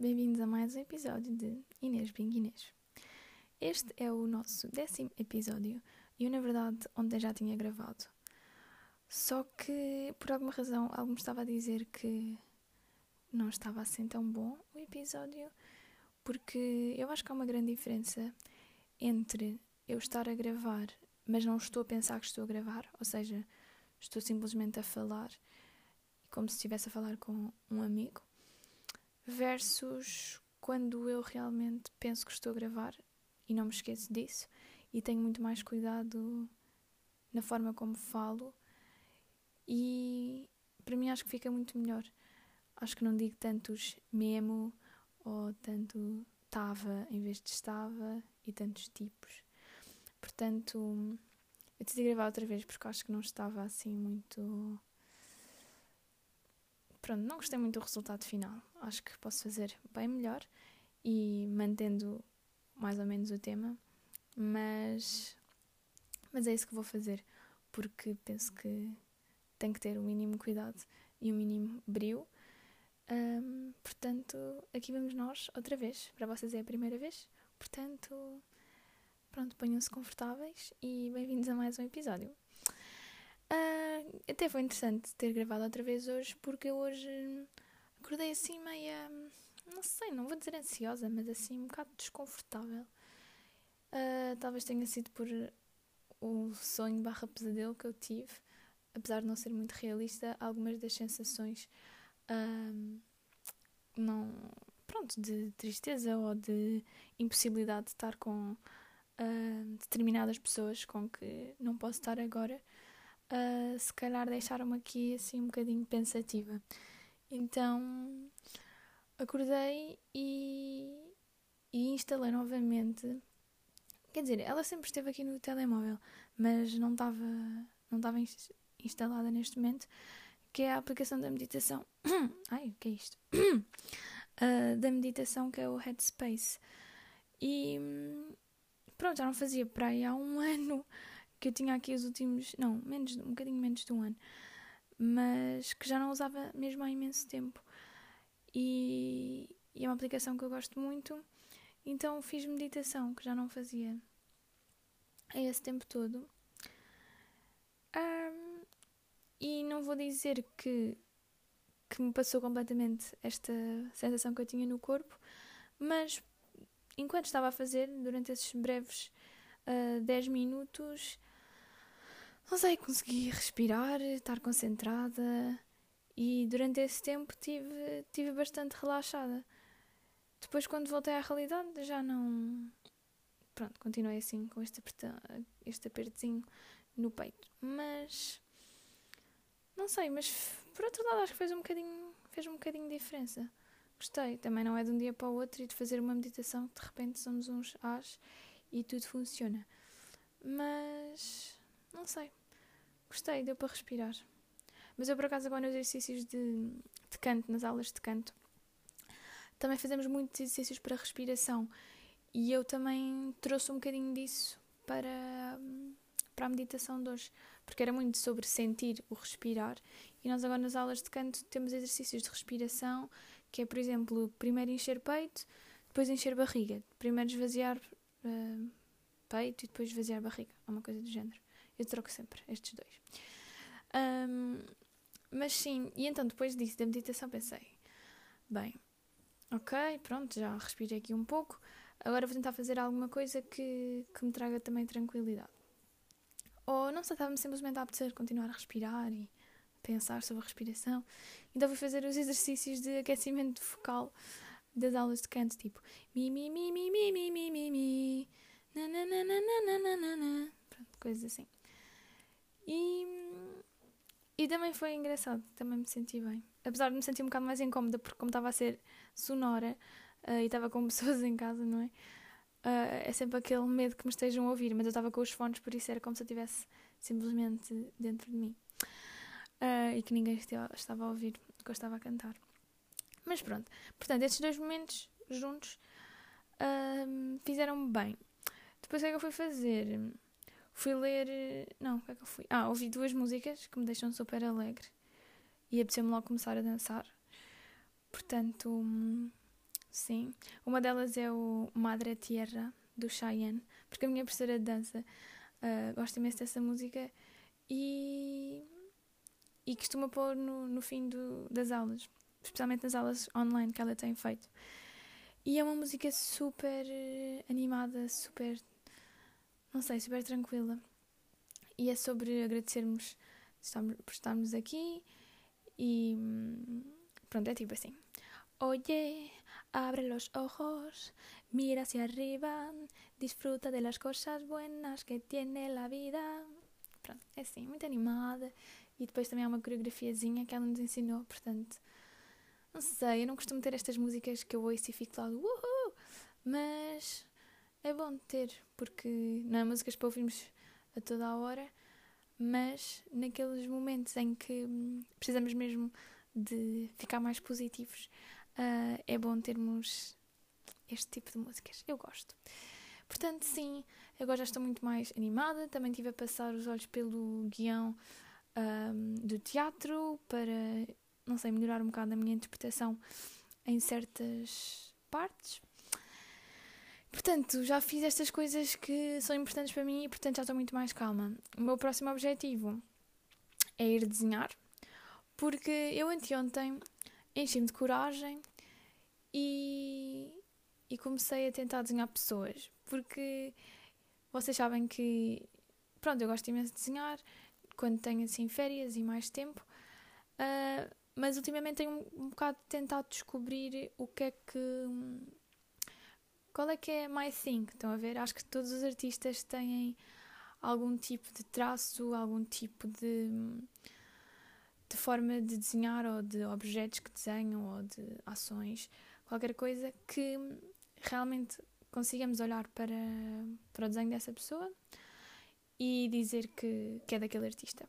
bem-vindos a mais um episódio de Inês Bing Inês. Este é o nosso décimo episódio e eu, na verdade, ontem já tinha gravado. Só que, por alguma razão, algo me estava a dizer que não estava assim tão bom o episódio, porque eu acho que há uma grande diferença entre eu estar a gravar, mas não estou a pensar que estou a gravar, ou seja, estou simplesmente a falar, como se estivesse a falar com um amigo versus quando eu realmente penso que estou a gravar e não me esqueço disso e tenho muito mais cuidado na forma como falo e para mim acho que fica muito melhor. Acho que não digo tantos memo ou tanto tava em vez de estava e tantos tipos. Portanto, eu decidi gravar outra vez porque acho que não estava assim muito pronto, não gostei muito do resultado final. Acho que posso fazer bem melhor e mantendo mais ou menos o tema, mas, mas é isso que vou fazer, porque penso que tem que ter o mínimo cuidado e o mínimo brio. Um, portanto, aqui vamos nós outra vez. Para vocês é a primeira vez. Portanto, pronto, ponham-se confortáveis e bem-vindos a mais um episódio. Uh, até foi interessante ter gravado outra vez hoje, porque eu hoje acordei assim meia. Não sei, não vou dizer ansiosa, mas assim um bocado desconfortável. Uh, talvez tenha sido por o sonho barra pesadelo que eu tive, apesar de não ser muito realista, algumas das sensações uh, não. Pronto, de tristeza ou de impossibilidade de estar com determinadas pessoas com que não posso estar agora uh, se calhar deixaram-me aqui assim um bocadinho pensativa. Então acordei e, e instalei novamente. Quer dizer, ela sempre esteve aqui no telemóvel, mas não estava não estava instalada neste momento, que é a aplicação da meditação. Ai, o que é isto? Uh, da meditação que é o Headspace. E pronto, já não fazia para aí há um ano que eu tinha aqui os últimos, não, menos, um bocadinho menos de um ano, mas que já não usava mesmo há imenso tempo. E, e é uma aplicação que eu gosto muito, então fiz meditação, que já não fazia a esse tempo todo. Um, e não vou dizer que, que me passou completamente esta sensação que eu tinha no corpo, mas enquanto estava a fazer, durante esses breves uh, ah, 10 minutos, não sei, consegui respirar, estar concentrada e durante esse tempo tive, tive bastante relaxada. Depois, quando voltei à realidade, já não. Pronto, continuei assim com este, apertão, este apertozinho no peito. Mas. Não sei, mas por outro lado, acho que fez um bocadinho, fez um bocadinho de diferença. Gostei. Também não é de um dia para o outro e de fazer uma meditação que de repente somos uns as e tudo funciona. Mas. Não sei. Gostei, deu para respirar. Mas eu, por acaso, agora nos exercícios de, de canto, nas aulas de canto, também fazemos muitos exercícios para respiração. E eu também trouxe um bocadinho disso para, para a meditação de hoje, porque era muito sobre sentir o respirar. E nós agora nas aulas de canto temos exercícios de respiração, que é, por exemplo, primeiro encher peito, depois encher barriga. Primeiro esvaziar uh, peito e depois esvaziar barriga. É uma coisa do género. Eu troco sempre estes dois. Um, mas sim, e então depois disso, da meditação, pensei: bem, ok, pronto, já respirei aqui um pouco, agora vou tentar fazer alguma coisa que, que me traga também tranquilidade. Ou não sei, estava-me simplesmente a apetecer continuar a respirar e pensar sobre a respiração. Então fui fazer os exercícios de aquecimento focal das aulas de canto, tipo mi mi mi mi mi mi mi mi mi na na na na na na na na pronto, coisas assim. E, e também foi engraçado, também me senti bem. Apesar de me sentir um bocado mais incómoda, porque como estava a ser sonora uh, e estava com pessoas em casa, não é? Uh, é sempre aquele medo que me estejam a ouvir, mas eu estava com os fones, por isso era como se eu estivesse simplesmente dentro de mim. Uh, e que ninguém estava a ouvir o que eu estava a cantar. Mas pronto, portanto, estes dois momentos juntos fizeram-me bem. Depois o que é que eu fui fazer? Fui ler. Não, o que é que eu fui? Ah, ouvi duas músicas que me deixam super alegre e apeteceu-me logo começar a dançar. Portanto, sim. Uma delas é o Madre Tierra, do Cheyenne, porque a minha professora de dança uh, gosta imenso dessa música e, e costuma pôr no, no fim do, das aulas, especialmente nas aulas online que ela tem feito. E é uma música super eh, animada, super, não sei, super tranquila. E é sobre agradecermos por estarmos aqui e hum, pronto, é tipo assim. Oye, abre los ojos, mira hacia arriba, disfruta de las cosas buenas que tiene la vida. Pronto, é assim, muito animada. E depois também há uma coreografiazinha que ela nos ensinou, portanto, não sei, eu não costumo ter estas músicas que eu ouço e fico lá, uhul, mas é bom ter, porque não é músicas para ouvirmos a toda a hora, mas naqueles momentos em que hum, precisamos mesmo de ficar mais positivos, uh, é bom termos este tipo de músicas. Eu gosto. Portanto, sim, agora já estou muito mais animada. Também tive a passar os olhos pelo guião um, do teatro para, não sei, melhorar um bocado a minha interpretação em certas partes. Portanto, já fiz estas coisas que são importantes para mim e, portanto, já estou muito mais calma. O meu próximo objetivo é ir desenhar, porque eu anteontem enchi-me de coragem e, e comecei a tentar desenhar pessoas, porque vocês sabem que, pronto, eu gosto imenso de desenhar quando tenho assim férias e mais tempo, uh, mas ultimamente tenho um, um bocado tentado descobrir o que é que qual é que é my thing? Estão a ver? Acho que todos os artistas têm algum tipo de traço, algum tipo de, de forma de desenhar ou de objetos que desenham ou de ações, qualquer coisa que realmente consigamos olhar para, para o desenho dessa pessoa e dizer que, que é daquele artista.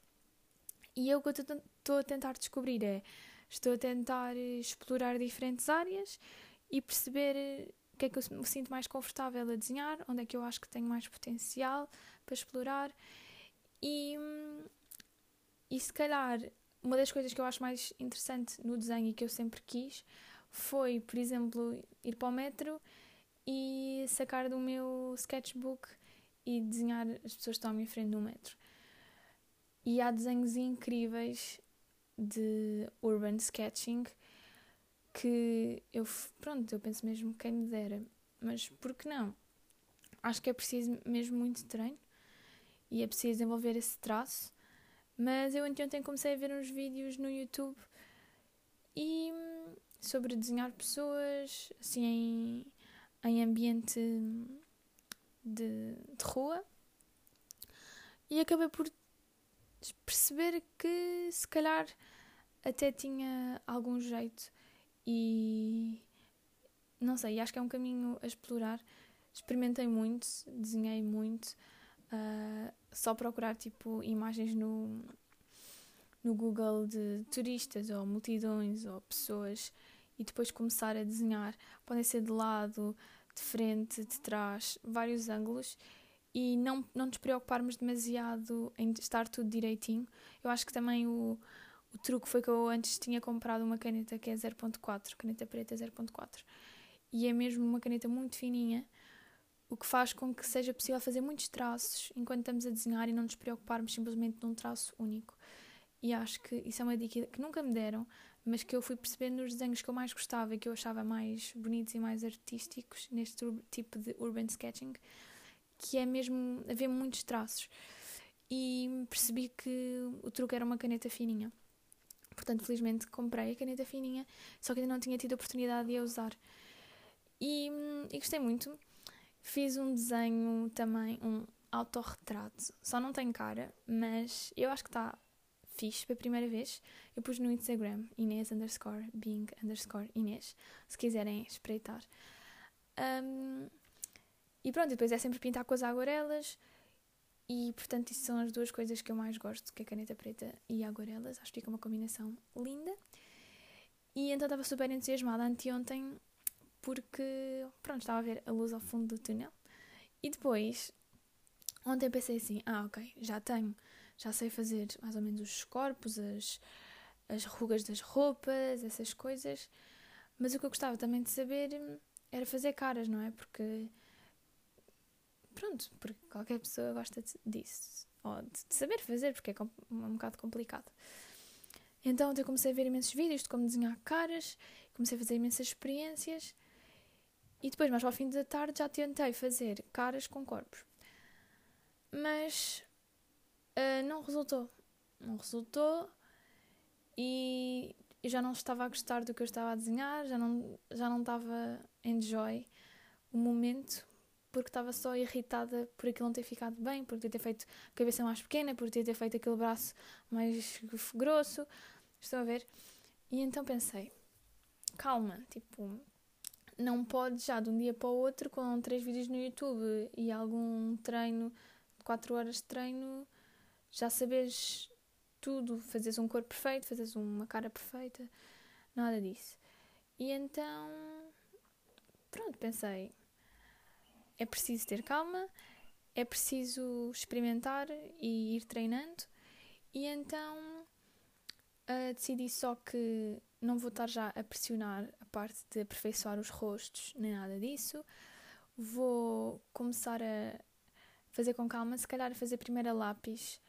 E eu o que estou a tentar descobrir é, estou a tentar explorar diferentes áreas e perceber que é que eu me sinto mais confortável a desenhar, onde é que eu acho que tenho mais potencial para explorar. E, e se calhar uma das coisas que eu acho mais interessante no desenho e que eu sempre quis foi, por exemplo, ir para o metro e sacar do meu sketchbook e desenhar as pessoas que estão à minha frente no metro. E há desenhos incríveis de urban sketching que eu, pronto, eu penso mesmo quem me dera, mas por que não? Acho que é preciso mesmo muito treino e é preciso desenvolver esse traço. Mas eu ontem comecei a ver uns vídeos no YouTube e sobre desenhar pessoas assim em, em ambiente de, de rua e acabei por perceber que se calhar até tinha algum jeito e não sei, acho que é um caminho a explorar. Experimentei muito, desenhei muito, uh, só procurar tipo imagens no, no Google de turistas ou multidões ou pessoas e depois começar a desenhar. Podem ser de lado, de frente, de trás, vários ângulos e não, não nos preocuparmos demasiado em estar tudo direitinho. Eu acho que também o, o truque foi que eu antes tinha comprado uma caneta que é 0.4, caneta preta 0.4. E é mesmo uma caneta muito fininha, o que faz com que seja possível fazer muitos traços enquanto estamos a desenhar e não nos preocuparmos simplesmente num traço único. E acho que isso é uma dica que nunca me deram, mas que eu fui percebendo nos desenhos que eu mais gostava e que eu achava mais bonitos e mais artísticos neste tipo de urban sketching, que é mesmo haver muitos traços. E percebi que o truque era uma caneta fininha. Portanto, felizmente comprei a caneta fininha, só que ainda não tinha tido a oportunidade de a usar. E, e gostei muito. Fiz um desenho também, um autorretrato. Só não tem cara, mas eu acho que está fixe pela primeira vez. Eu pus no Instagram, Inês underscore, Bing underscore Inês, se quiserem espreitar. Um, e pronto, depois é sempre pintar com as aguarelas. E portanto, isso são as duas coisas que eu mais gosto, que é a caneta preta e aguarelas. Acho que fica uma combinação linda. E então estava super entusiasmada anteontem porque, pronto, estava a ver a luz ao fundo do túnel. E depois, ontem pensei assim: ah, ok, já tenho, já sei fazer mais ou menos os corpos, as, as rugas das roupas, essas coisas. Mas o que eu gostava também de saber era fazer caras, não é? Porque. Pronto, porque qualquer pessoa gosta disso. Ou de saber fazer, porque é um bocado complicado. Então eu comecei a ver imensos vídeos de como desenhar caras, comecei a fazer imensas experiências e depois, mais ao fim da tarde, já tentei fazer caras com corpos. Mas uh, não resultou. Não resultou e eu já não estava a gostar do que eu estava a desenhar, já não, já não estava enjoy o momento porque estava só irritada por aquilo não ter ficado bem, por ter feito a cabeça mais pequena, por ter feito aquele braço mais grosso. Estão a ver? E então pensei, calma, tipo, não podes já de um dia para o outro, com três vídeos no YouTube e algum treino, quatro horas de treino, já sabes tudo, fazes um corpo perfeito, fazes uma cara perfeita, nada disso. E então, pronto, pensei, é preciso ter calma, é preciso experimentar e ir treinando, e então uh, decidi só que não vou estar já a pressionar a parte de aperfeiçoar os rostos, nem nada disso. Vou começar a fazer com calma, se calhar fazer primeiro a lápis.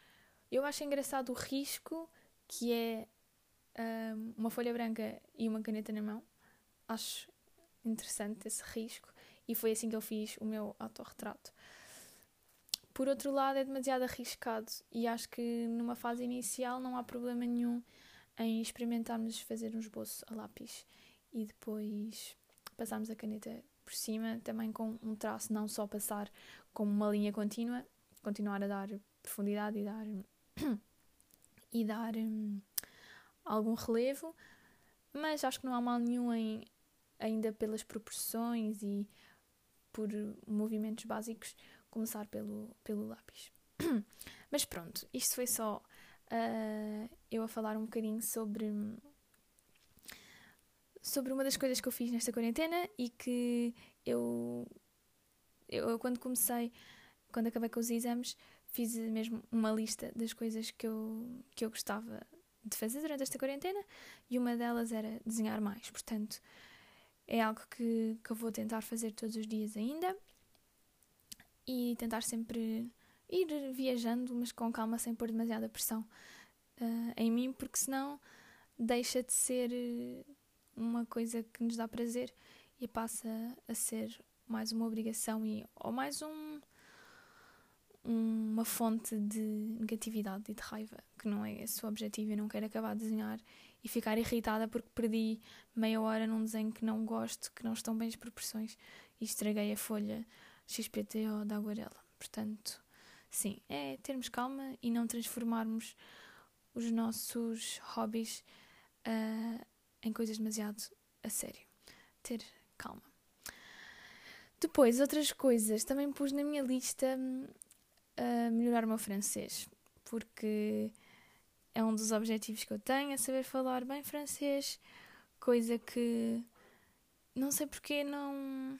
Eu acho engraçado o risco, que é um, uma folha branca e uma caneta na mão. Acho interessante esse risco e foi assim que eu fiz o meu autorretrato. Por outro lado, é demasiado arriscado e acho que numa fase inicial não há problema nenhum em experimentarmos fazer um esboço a lápis e depois passarmos a caneta por cima, também com um traço, não só passar como uma linha contínua, continuar a dar profundidade e dar e dar um, algum relevo, mas acho que não há mal nenhum em ainda pelas proporções e por movimentos básicos começar pelo, pelo lápis. mas pronto, isto foi só uh, eu a falar um bocadinho sobre sobre uma das coisas que eu fiz nesta quarentena e que eu, eu quando comecei, quando acabei com os exames, fiz mesmo uma lista das coisas que eu, que eu gostava de fazer durante esta quarentena e uma delas era desenhar mais. Portanto, é algo que, que eu vou tentar fazer todos os dias ainda e tentar sempre ir viajando, mas com calma, sem pôr demasiada pressão uh, em mim, porque senão deixa de ser eh, uma coisa que nos dá prazer e passa a ser mais uma obrigação e ou mais um uma fonte de negatividade e de raiva, que não é esse o objetivo. Eu não quero acabar de desenhar e ficar irritada porque perdi meia hora num desenho que não gosto, que não estão bem as proporções e estraguei a folha XPTO da aguarela. Portanto, sim, é termos calma e não transformarmos os nossos hobbies uh, em coisas demasiado a sério. Ter calma. Depois, outras coisas. Também pus na minha lista uh, melhorar o meu francês, porque é um dos objetivos que eu tenho, é saber falar bem francês, coisa que não sei porque não.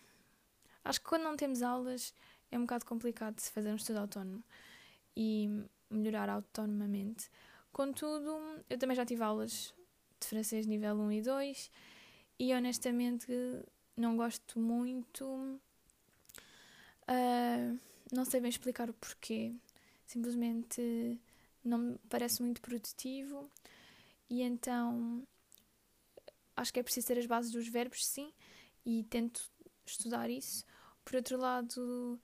Acho que quando não temos aulas é um bocado complicado se fazer um estudo autónomo e melhorar autonomamente. Contudo, eu também já tive aulas de francês nível 1 e 2 e honestamente não gosto muito. Uh, não sei bem explicar o porquê. Simplesmente não me parece muito produtivo e então acho que é preciso ter as bases dos verbos, sim, e tento estudar isso. Por outro lado,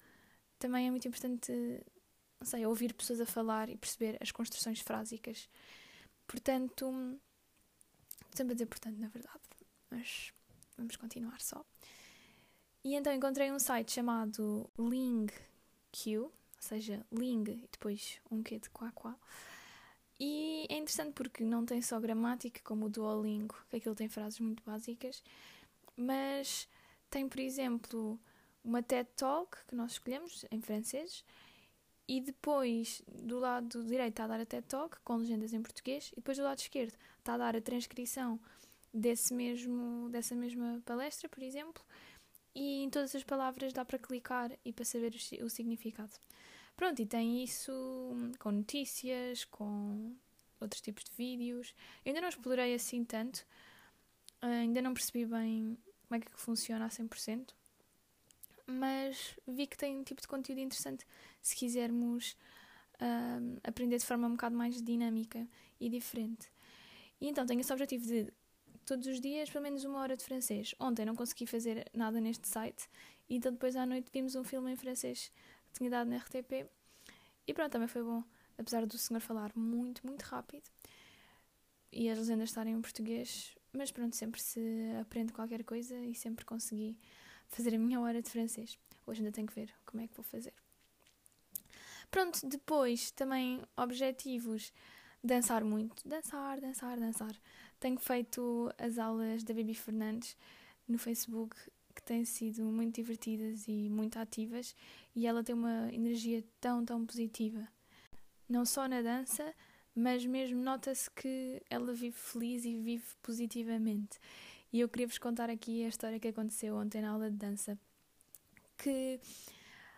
também é muito importante, não sei, ouvir pessoas a falar e perceber as construções frásicas. Portanto, sempre a dizer portanto, na verdade, mas vamos continuar só. E então encontrei um site chamado LingQ, ou seja, Ling e depois um quê de quá quá. E é interessante porque não tem só gramática como o Duolingo, que aquilo tem frases muito básicas, mas tem, por exemplo, uma TED Talk que nós escolhemos em francês e depois do lado direito está a dar a TED Talk com legendas em português e depois do lado esquerdo está a dar a transcrição desse mesmo, dessa mesma palestra, por exemplo, e em todas as palavras dá para clicar e para saber o, o significado. Pronto, e tem isso com notícias, com outros tipos de vídeos. Eu ainda não explorei assim tanto, ainda não percebi bem como é que funciona a 100%, mas vi que tem um tipo de conteúdo interessante se quisermos uh, aprender de forma um bocado mais dinâmica e diferente. E então tenho esse objetivo de todos os dias, pelo menos uma hora de francês. Ontem não consegui fazer nada neste site, então depois à noite vimos um filme em francês que tinha dado na RTP. E pronto, também foi bom, apesar do senhor falar muito, muito rápido e as legendas estarem em português, mas pronto, sempre se aprende qualquer coisa e sempre consegui fazer a minha hora de francês. Hoje ainda tenho que ver como é que vou fazer. Pronto, depois também objetivos dançar muito, dançar, dançar, dançar. Tenho feito as aulas da Baby Fernandes no Facebook que têm sido muito divertidas e muito ativas e ela tem uma energia tão, tão positiva. Não só na dança, mas mesmo nota-se que ela vive feliz e vive positivamente. E eu queria vos contar aqui a história que aconteceu ontem na aula de dança. Que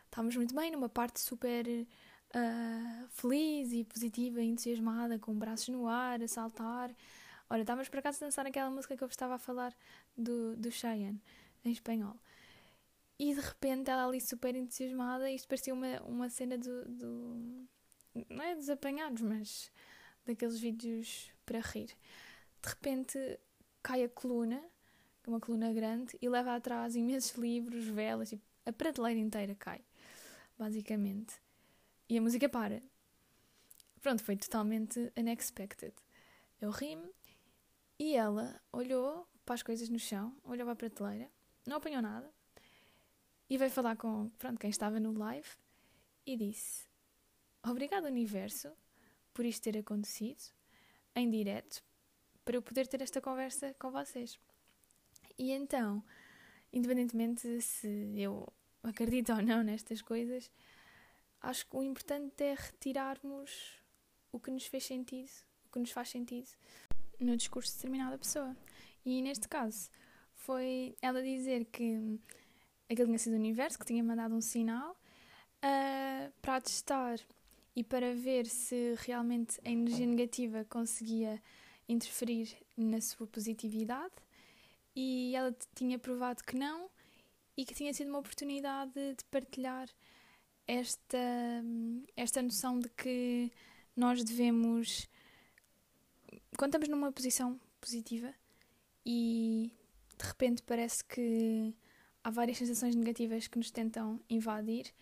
estávamos muito bem, numa parte super uh, feliz e positiva entusiasmada, com braços no ar, a saltar. Olha, estávamos por acaso a dançar aquela música que eu vos estava a falar do, do Cheyenne, em espanhol. E de repente ela ali super entusiasmada, isto parecia uma, uma cena do, do. Não é dos apanhados, mas daqueles vídeos para rir. De repente cai a coluna, é uma coluna grande, e leva atrás imensos livros, velas, e a prateleira inteira cai, basicamente. E a música para. Pronto, foi totalmente unexpected. Eu ri-me e ela olhou para as coisas no chão, olhou para a prateleira, não apanhou nada e veio falar com pronto, quem estava no live e disse: Obrigado, Universo, por isto ter acontecido em direto para eu poder ter esta conversa com vocês. E então, independentemente se eu acredito ou não nestas coisas, acho que o importante é retirarmos o que nos fez sentido, o que nos faz sentido no discurso de determinada pessoa. E neste caso, foi ela dizer que aquele tinha sido o universo, que tinha mandado um sinal uh, para testar e para ver se realmente a energia negativa conseguia interferir na sua positividade. E ela tinha provado que não e que tinha sido uma oportunidade de partilhar esta, esta noção de que nós devemos, quando estamos numa posição positiva e de repente parece que há várias sensações negativas que nos tentam invadir,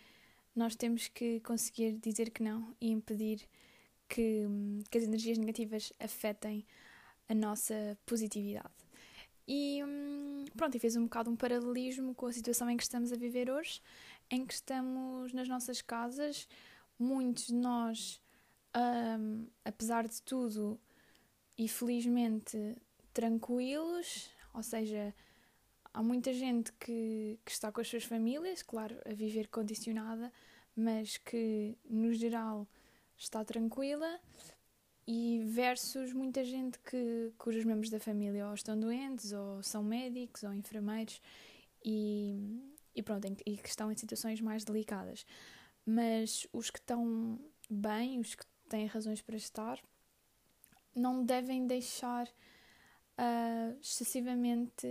nós temos que conseguir dizer que não e impedir que, que as energias negativas afetem a nossa positividade. E hum, pronto, e fez um bocado um paralelismo com a situação em que estamos a viver hoje, em que estamos nas nossas casas, muitos de nós, um, apesar de tudo e felizmente tranquilos, ou seja, há muita gente que, que está com as suas famílias, claro, a viver condicionada, mas que no geral está tranquila e versus muita gente que, cujos membros da família ou estão doentes, ou são médicos, ou enfermeiros, e, e pronto, e que estão em situações mais delicadas. Mas os que estão bem, os que têm razões para estar, não devem deixar uh, excessivamente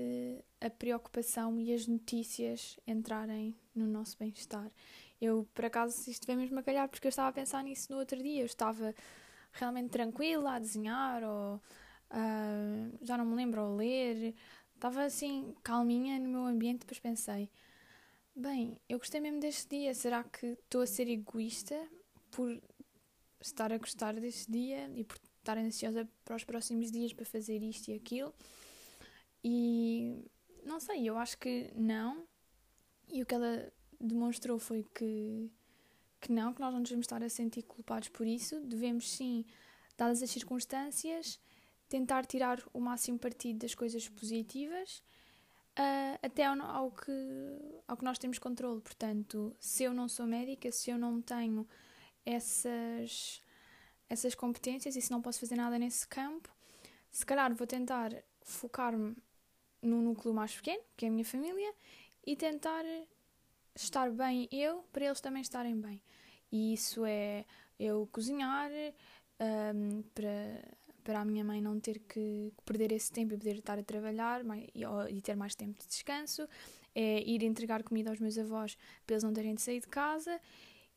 a preocupação e as notícias entrarem no nosso bem-estar. Eu, por acaso, isto veio mesmo a calhar porque eu estava a pensar nisso no outro dia. Eu estava realmente tranquila a desenhar ou uh, já não me lembro a ler. Estava assim calminha no meu ambiente, depois pensei, bem, eu gostei mesmo deste dia, será que estou a ser egoísta por estar a gostar deste dia e por estar ansiosa para os próximos dias para fazer isto e aquilo? E não sei, eu acho que não. E o que ela demonstrou foi que que não, que nós não devemos estar a sentir culpados por isso, devemos sim, dadas as circunstâncias, tentar tirar o máximo partido das coisas positivas, uh, até ao, ao, que, ao que nós temos controle. Portanto, se eu não sou médica, se eu não tenho essas, essas competências e se não posso fazer nada nesse campo, se calhar vou tentar focar-me no núcleo mais pequeno, que é a minha família, e tentar estar bem eu para eles também estarem bem. E isso é eu cozinhar um, para, para a minha mãe não ter que perder esse tempo e poder estar a trabalhar e ter mais tempo de descanso, é ir entregar comida aos meus avós para eles não terem de sair de casa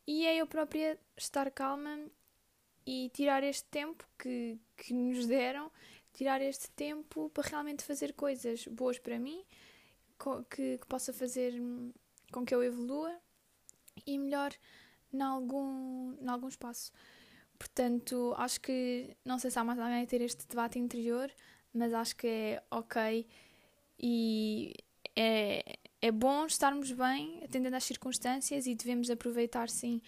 e é eu própria estar calma e tirar este tempo que, que nos deram, tirar este tempo para realmente fazer coisas boas para mim, que, que possa fazer com que eu evolua e melhor em algum, em algum espaço. Portanto, acho que não sei se há mais alguém a ter este debate interior, mas acho que é ok e é, é bom estarmos bem, atendendo às circunstâncias, e devemos aproveitar sim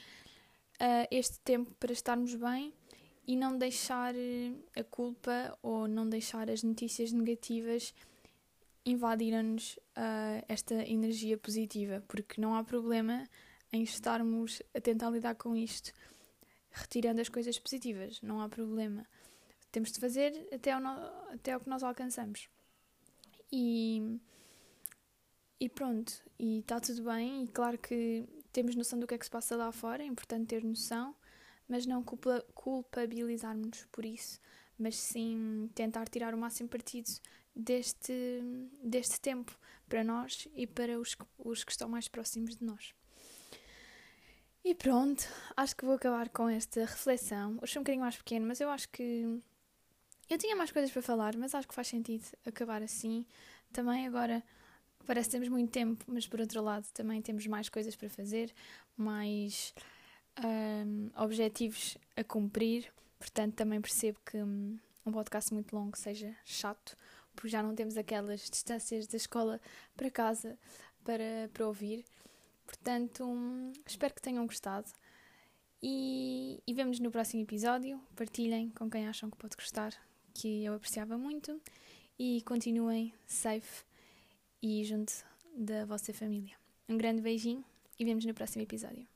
uh, este tempo para estarmos bem e não deixar eh, a culpa ou não deixar as notícias negativas invadirem-nos uh, esta energia positiva, porque não há problema em estarmos a tentar lidar com isto, retirando as coisas positivas, não há problema. Temos de fazer até o, no, até o que nós alcançamos. E, e pronto, e está tudo bem, e claro que temos noção do que é que se passa lá fora, é importante ter noção, mas não culpa, culpabilizarmos por isso, mas sim tentar tirar o máximo partido deste, deste tempo para nós e para os, os que estão mais próximos de nós. E pronto, acho que vou acabar com esta reflexão. Hoje foi um bocadinho mais pequeno, mas eu acho que. Eu tinha mais coisas para falar, mas acho que faz sentido acabar assim. Também agora parece que temos muito tempo, mas por outro lado também temos mais coisas para fazer, mais um, objetivos a cumprir. Portanto, também percebo que um, um podcast muito longo seja chato, porque já não temos aquelas distâncias da escola para casa para, para ouvir. Portanto, um, espero que tenham gostado. E, e vemos no próximo episódio. Partilhem com quem acham que pode gostar, que eu apreciava muito. E continuem safe e junto da vossa família. Um grande beijinho e vemos no próximo episódio.